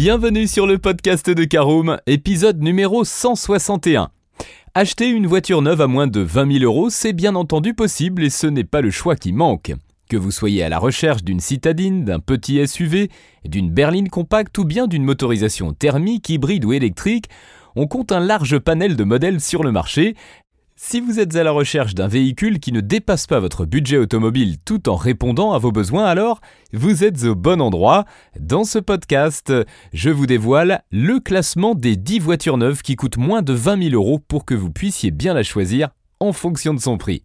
Bienvenue sur le podcast de Caroom, épisode numéro 161. Acheter une voiture neuve à moins de 20 000 euros, c'est bien entendu possible et ce n'est pas le choix qui manque. Que vous soyez à la recherche d'une citadine, d'un petit SUV, d'une berline compacte ou bien d'une motorisation thermique, hybride ou électrique, on compte un large panel de modèles sur le marché si vous êtes à la recherche d'un véhicule qui ne dépasse pas votre budget automobile tout en répondant à vos besoins, alors vous êtes au bon endroit. Dans ce podcast, je vous dévoile le classement des 10 voitures neuves qui coûtent moins de 20 000 euros pour que vous puissiez bien la choisir en fonction de son prix.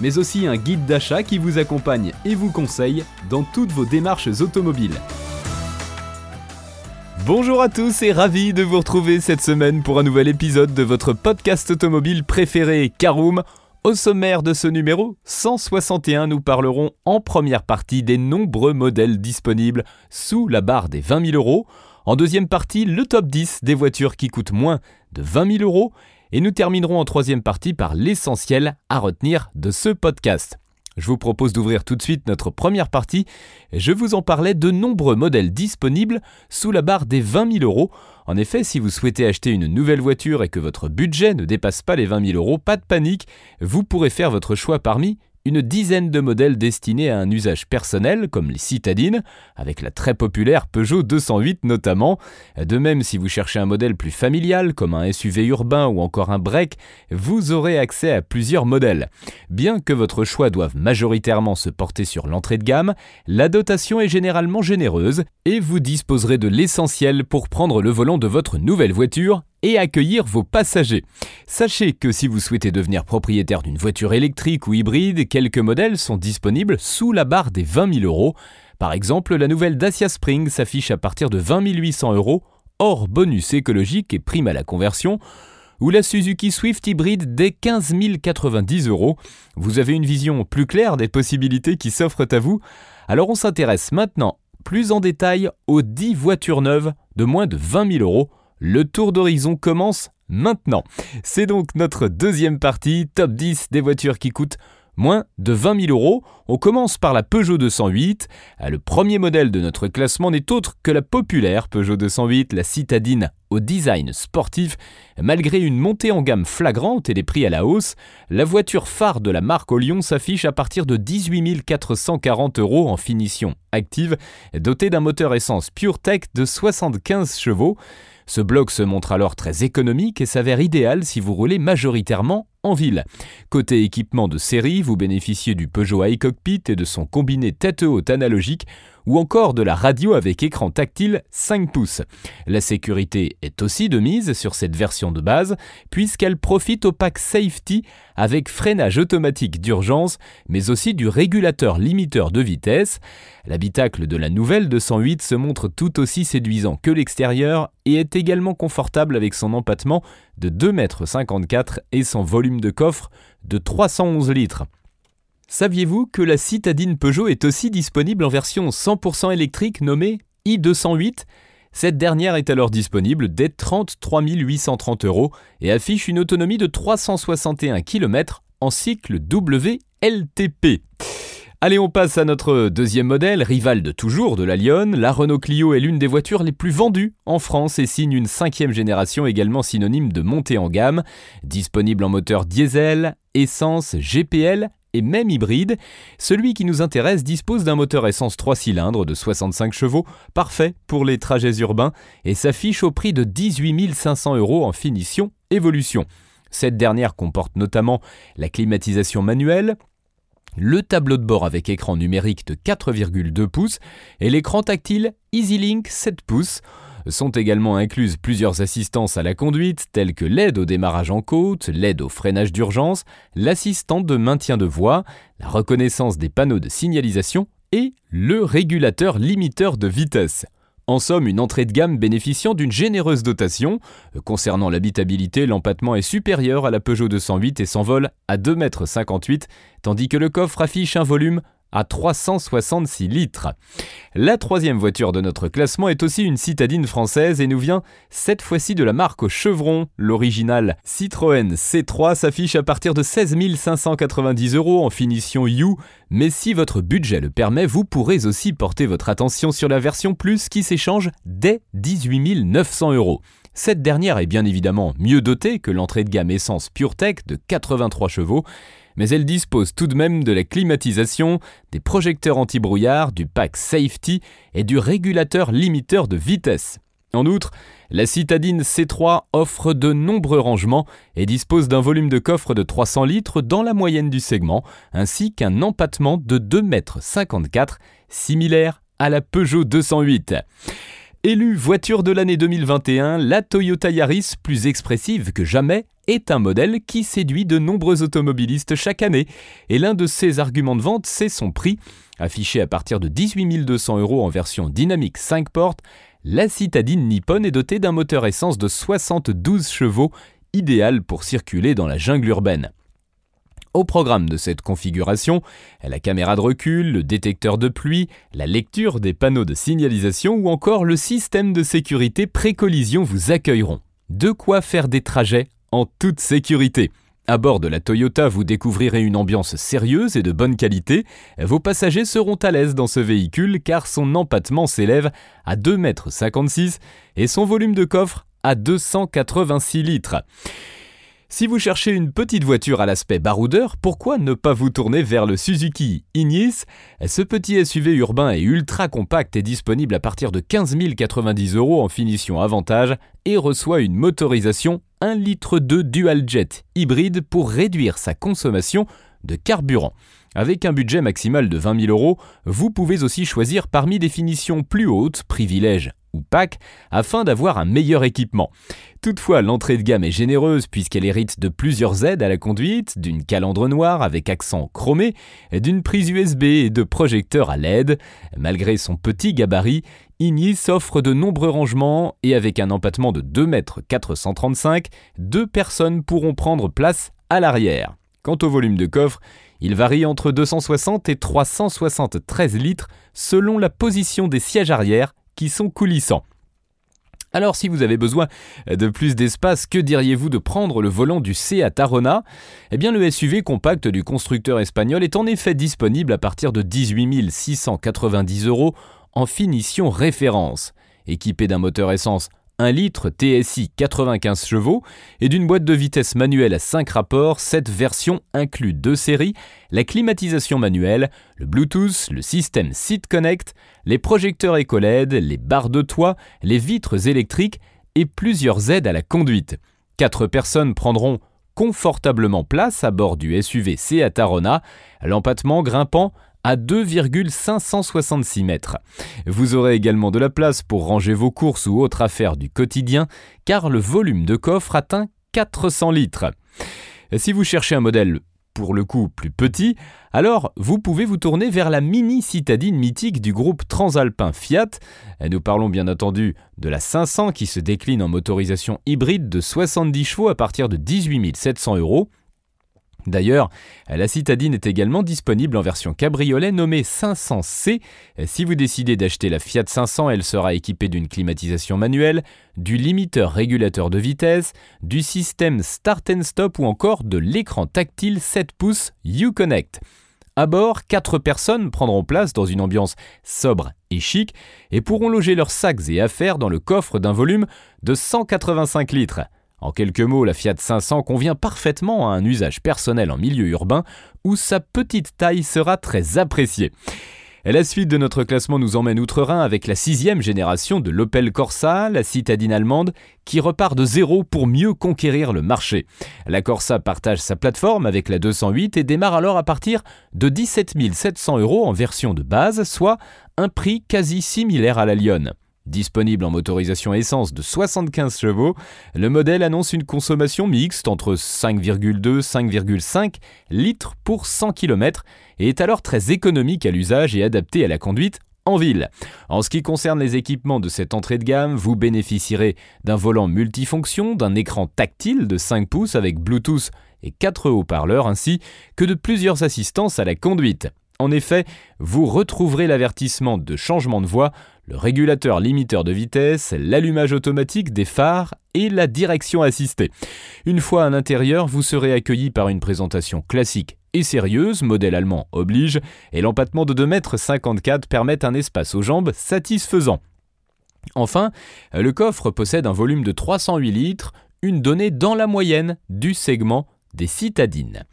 mais aussi un guide d'achat qui vous accompagne et vous conseille dans toutes vos démarches automobiles. Bonjour à tous et ravi de vous retrouver cette semaine pour un nouvel épisode de votre podcast automobile préféré Caroom. Au sommaire de ce numéro 161, nous parlerons en première partie des nombreux modèles disponibles sous la barre des 20 000 euros. En deuxième partie, le top 10 des voitures qui coûtent moins de 20 000 euros. Et nous terminerons en troisième partie par l'essentiel à retenir de ce podcast. Je vous propose d'ouvrir tout de suite notre première partie. Je vous en parlais de nombreux modèles disponibles sous la barre des 20 000 euros. En effet, si vous souhaitez acheter une nouvelle voiture et que votre budget ne dépasse pas les 20 000 euros, pas de panique, vous pourrez faire votre choix parmi une dizaine de modèles destinés à un usage personnel, comme les citadines, avec la très populaire Peugeot 208 notamment. De même, si vous cherchez un modèle plus familial, comme un SUV urbain ou encore un break, vous aurez accès à plusieurs modèles. Bien que votre choix doive majoritairement se porter sur l'entrée de gamme, la dotation est généralement généreuse et vous disposerez de l'essentiel pour prendre le volant de votre nouvelle voiture et accueillir vos passagers. Sachez que si vous souhaitez devenir propriétaire d'une voiture électrique ou hybride, quelques modèles sont disponibles sous la barre des 20 000 euros. Par exemple, la nouvelle Dacia Spring s'affiche à partir de 20 800 euros, hors bonus écologique et prime à la conversion, ou la Suzuki Swift hybride dès 15 090 euros. Vous avez une vision plus claire des possibilités qui s'offrent à vous Alors on s'intéresse maintenant plus en détail aux 10 voitures neuves de moins de 20 000 euros le tour d'horizon commence maintenant. C'est donc notre deuxième partie, top 10 des voitures qui coûtent moins de 20 000 euros. On commence par la Peugeot 208. Le premier modèle de notre classement n'est autre que la populaire Peugeot 208, la citadine au design sportif. Malgré une montée en gamme flagrante et des prix à la hausse, la voiture phare de la marque au Lyon s'affiche à partir de 18 440 euros en finition active, dotée d'un moteur essence PureTech de 75 chevaux. Ce bloc se montre alors très économique et s'avère idéal si vous roulez majoritairement en ville. Côté équipement de série, vous bénéficiez du Peugeot iCockpit et de son combiné tête haute analogique ou encore de la radio avec écran tactile 5 pouces. La sécurité est aussi de mise sur cette version de base puisqu'elle profite au pack Safety avec freinage automatique d'urgence mais aussi du régulateur limiteur de vitesse. L'habitacle de la nouvelle 208 se montre tout aussi séduisant que l'extérieur et est également confortable avec son empattement de 2,54 m et son volume de coffre de 311 litres. Saviez-vous que la citadine Peugeot est aussi disponible en version 100% électrique nommée i208 Cette dernière est alors disponible dès 33 830 euros et affiche une autonomie de 361 km en cycle WLTP. Allez, on passe à notre deuxième modèle, rival de toujours de la Lyon. La Renault Clio est l'une des voitures les plus vendues en France et signe une cinquième génération également synonyme de montée en gamme. Disponible en moteur diesel, essence, GPL et même hybride, celui qui nous intéresse dispose d'un moteur essence 3 cylindres de 65 chevaux, parfait pour les trajets urbains, et s'affiche au prix de 18 500 euros en finition évolution. Cette dernière comporte notamment la climatisation manuelle, le tableau de bord avec écran numérique de 4,2 pouces et l'écran tactile EasyLink 7 pouces. Sont également incluses plusieurs assistances à la conduite, telles que l'aide au démarrage en côte, l'aide au freinage d'urgence, l'assistant de maintien de voie, la reconnaissance des panneaux de signalisation et le régulateur limiteur de vitesse. En somme, une entrée de gamme bénéficiant d'une généreuse dotation. Concernant l'habitabilité, l'empattement est supérieur à la Peugeot 208 et s'envole à 2,58 m, tandis que le coffre affiche un volume à 366 litres. La troisième voiture de notre classement est aussi une citadine française et nous vient cette fois-ci de la marque Chevron. L'original Citroën C3 s'affiche à partir de 16 590 euros en finition U, mais si votre budget le permet, vous pourrez aussi porter votre attention sur la version Plus qui s'échange dès 18 900 euros. Cette dernière est bien évidemment mieux dotée que l'entrée de gamme essence PureTech de 83 chevaux, mais elle dispose tout de même de la climatisation, des projecteurs anti-brouillard, du pack safety et du régulateur limiteur de vitesse. En outre, la citadine C3 offre de nombreux rangements et dispose d'un volume de coffre de 300 litres dans la moyenne du segment, ainsi qu'un empattement de 2,54 m, similaire à la Peugeot 208. Élue voiture de l'année 2021, la Toyota Yaris, plus expressive que jamais, est un modèle qui séduit de nombreux automobilistes chaque année. Et l'un de ses arguments de vente, c'est son prix. Affiché à partir de 18 200 euros en version dynamique 5 portes, la citadine Nippon est dotée d'un moteur essence de 72 chevaux, idéal pour circuler dans la jungle urbaine. Au programme de cette configuration, la caméra de recul, le détecteur de pluie, la lecture des panneaux de signalisation ou encore le système de sécurité pré-collision vous accueilleront. De quoi faire des trajets en toute sécurité. À bord de la Toyota, vous découvrirez une ambiance sérieuse et de bonne qualité. Vos passagers seront à l'aise dans ce véhicule car son empattement s'élève à 2,56 m et son volume de coffre à 286 litres. Si vous cherchez une petite voiture à l'aspect baroudeur, pourquoi ne pas vous tourner vers le Suzuki Ignis? Ce petit SUV urbain et ultra compact est disponible à partir de 15 090 euros en finition avantage et reçoit une motorisation 1 litre de dual jet hybride pour réduire sa consommation de carburant. Avec un budget maximal de 20 000 euros, vous pouvez aussi choisir parmi des finitions plus hautes, privilèges ou pack afin d'avoir un meilleur équipement. Toutefois, l'entrée de gamme est généreuse puisqu'elle hérite de plusieurs aides à la conduite, d'une calandre noire avec accent chromé, d'une prise USB et de projecteurs à LED. Malgré son petit gabarit, Ignis offre de nombreux rangements et avec un empattement de 2 m 435, deux personnes pourront prendre place à l'arrière. Quant au volume de coffre, il varie entre 260 et 373 litres selon la position des sièges arrière qui sont coulissants. Alors si vous avez besoin de plus d'espace, que diriez-vous de prendre le volant du Seat Arona Eh bien le SUV compact du constructeur espagnol est en effet disponible à partir de 18 690 euros en finition référence. Équipé d'un moteur essence 1 litre TSI 95 chevaux et d'une boîte de vitesse manuelle à 5 rapports, cette version inclut deux séries, la climatisation manuelle, le Bluetooth, le système Seat Connect, les projecteurs EcoLED, les barres de toit, les vitres électriques et plusieurs aides à la conduite. Quatre personnes prendront confortablement place à bord du SUV Seat Arona, l'empattement grimpant à 2,566 mètres. Vous aurez également de la place pour ranger vos courses ou autres affaires du quotidien, car le volume de coffre atteint 400 litres. Si vous cherchez un modèle pour le coup plus petit, alors vous pouvez vous tourner vers la mini citadine mythique du groupe transalpin Fiat. Nous parlons bien entendu de la 500 qui se décline en motorisation hybride de 70 chevaux à partir de 18 700 euros. D'ailleurs, la citadine est également disponible en version cabriolet nommée 500C. Si vous décidez d'acheter la Fiat 500, elle sera équipée d'une climatisation manuelle, du limiteur régulateur de vitesse, du système Start and Stop ou encore de l'écran tactile 7 pouces Uconnect. À bord, 4 personnes prendront place dans une ambiance sobre et chic et pourront loger leurs sacs et affaires dans le coffre d'un volume de 185 litres. En quelques mots, la Fiat 500 convient parfaitement à un usage personnel en milieu urbain où sa petite taille sera très appréciée. la suite de notre classement nous emmène outre-Rhin avec la sixième génération de l'Opel Corsa, la citadine allemande, qui repart de zéro pour mieux conquérir le marché. La Corsa partage sa plateforme avec la 208 et démarre alors à partir de 17 700 euros en version de base, soit un prix quasi similaire à la Lyon. Disponible en motorisation essence de 75 chevaux, le modèle annonce une consommation mixte entre 5,2 et 5,5 litres pour 100 km et est alors très économique à l'usage et adapté à la conduite en ville. En ce qui concerne les équipements de cette entrée de gamme, vous bénéficierez d'un volant multifonction, d'un écran tactile de 5 pouces avec Bluetooth et 4 haut-parleurs ainsi que de plusieurs assistances à la conduite. En effet, vous retrouverez l'avertissement de changement de voie, le régulateur limiteur de vitesse, l'allumage automatique des phares et la direction assistée. Une fois à l'intérieur, vous serez accueilli par une présentation classique et sérieuse, modèle allemand oblige, et l'empattement de 2,54 m permet un espace aux jambes satisfaisant. Enfin, le coffre possède un volume de 308 litres, une donnée dans la moyenne du segment des citadines.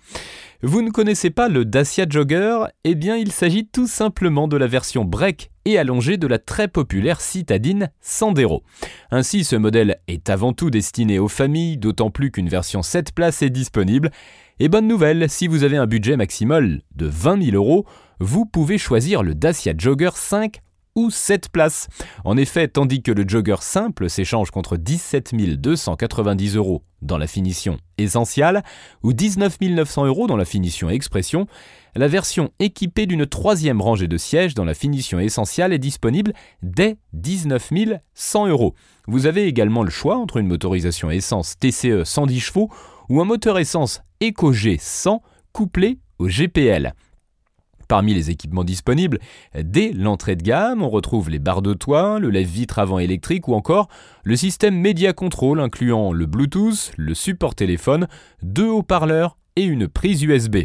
Vous ne connaissez pas le Dacia Jogger? Eh bien, il s'agit tout simplement de la version break et allongée de la très populaire citadine Sandero. Ainsi, ce modèle est avant tout destiné aux familles, d'autant plus qu'une version 7 places est disponible. Et bonne nouvelle, si vous avez un budget maximal de 20 000 euros, vous pouvez choisir le Dacia Jogger 5 ou 7 places. En effet, tandis que le jogger simple s'échange contre 17 290 euros dans la finition essentielle ou 19 900 euros dans la finition expression, la version équipée d'une troisième rangée de sièges dans la finition essentielle est disponible dès 19 100 euros. Vous avez également le choix entre une motorisation essence TCE 110 chevaux ou un moteur essence EcoG 100 couplé au GPL. Parmi les équipements disponibles, dès l'entrée de gamme, on retrouve les barres de toit, le lève-vitre avant électrique ou encore le système Media Control incluant le Bluetooth, le support téléphone, deux haut-parleurs et une prise USB.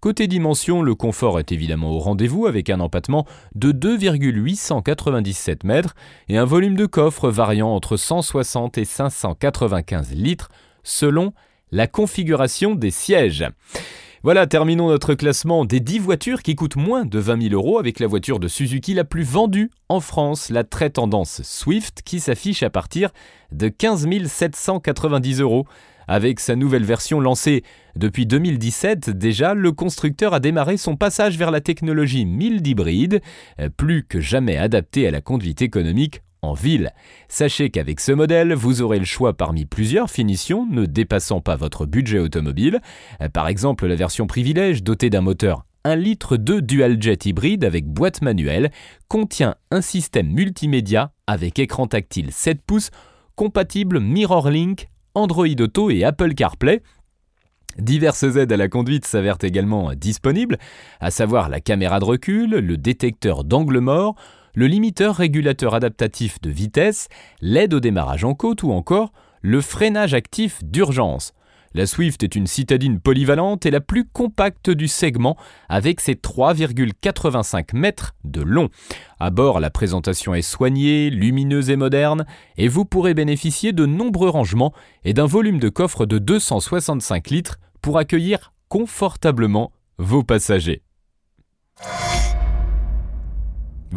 Côté dimension, le confort est évidemment au rendez-vous avec un empattement de 2,897 mètres et un volume de coffre variant entre 160 et 595 litres selon la configuration des sièges. Voilà, terminons notre classement des 10 voitures qui coûtent moins de 20 000 euros avec la voiture de Suzuki la plus vendue en France, la très tendance Swift, qui s'affiche à partir de 15 790 euros. Avec sa nouvelle version lancée depuis 2017, déjà, le constructeur a démarré son passage vers la technologie mild hybride, plus que jamais adaptée à la conduite économique en ville. Sachez qu'avec ce modèle, vous aurez le choix parmi plusieurs finitions ne dépassant pas votre budget automobile. Par exemple, la version privilège dotée d'un moteur 1 litre de dual jet hybride avec boîte manuelle contient un système multimédia avec écran tactile 7 pouces compatible MirrorLink, Android Auto et Apple CarPlay. Diverses aides à la conduite s'avèrent également disponibles, à savoir la caméra de recul, le détecteur d'angle mort, le limiteur régulateur adaptatif de vitesse, l'aide au démarrage en côte ou encore le freinage actif d'urgence. La Swift est une citadine polyvalente et la plus compacte du segment avec ses 3,85 mètres de long. À bord, la présentation est soignée, lumineuse et moderne et vous pourrez bénéficier de nombreux rangements et d'un volume de coffre de 265 litres pour accueillir confortablement vos passagers.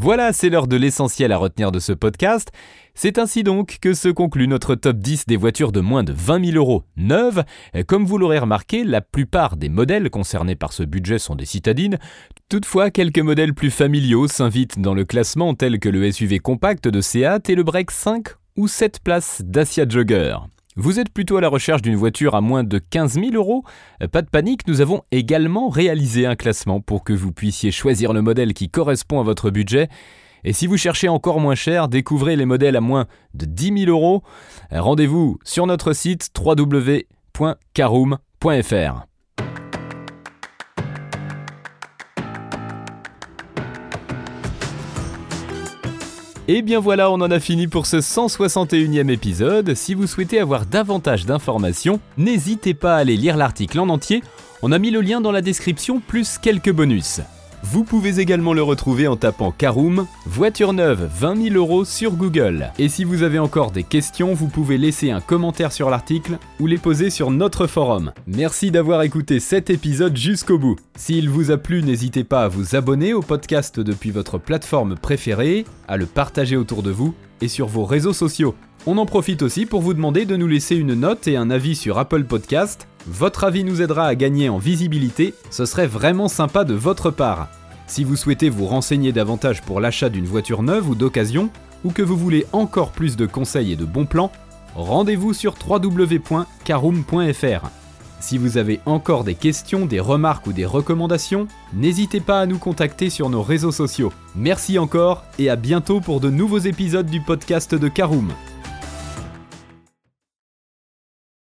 Voilà, c'est l'heure de l'essentiel à retenir de ce podcast. C'est ainsi donc que se conclut notre top 10 des voitures de moins de 20 000 euros neuves. Comme vous l'aurez remarqué, la plupart des modèles concernés par ce budget sont des citadines. Toutefois, quelques modèles plus familiaux s'invitent dans le classement tels que le SUV compact de Seat et le Break 5 ou 7 places Dacia Jogger. Vous êtes plutôt à la recherche d'une voiture à moins de 15 000 euros Pas de panique, nous avons également réalisé un classement pour que vous puissiez choisir le modèle qui correspond à votre budget. Et si vous cherchez encore moins cher, découvrez les modèles à moins de 10 000 euros. Rendez-vous sur notre site www.caroom.fr. Et bien voilà, on en a fini pour ce 161e épisode. Si vous souhaitez avoir davantage d'informations, n'hésitez pas à aller lire l'article en entier. On a mis le lien dans la description plus quelques bonus. Vous pouvez également le retrouver en tapant Caroom, voiture neuve 20 000 euros sur Google. Et si vous avez encore des questions, vous pouvez laisser un commentaire sur l'article ou les poser sur notre forum. Merci d'avoir écouté cet épisode jusqu'au bout. S'il vous a plu, n'hésitez pas à vous abonner au podcast depuis votre plateforme préférée, à le partager autour de vous et sur vos réseaux sociaux. On en profite aussi pour vous demander de nous laisser une note et un avis sur Apple Podcast. Votre avis nous aidera à gagner en visibilité, ce serait vraiment sympa de votre part. Si vous souhaitez vous renseigner davantage pour l'achat d'une voiture neuve ou d'occasion, ou que vous voulez encore plus de conseils et de bons plans, rendez-vous sur www.caroom.fr. Si vous avez encore des questions, des remarques ou des recommandations, n'hésitez pas à nous contacter sur nos réseaux sociaux. Merci encore et à bientôt pour de nouveaux épisodes du podcast de Caroom.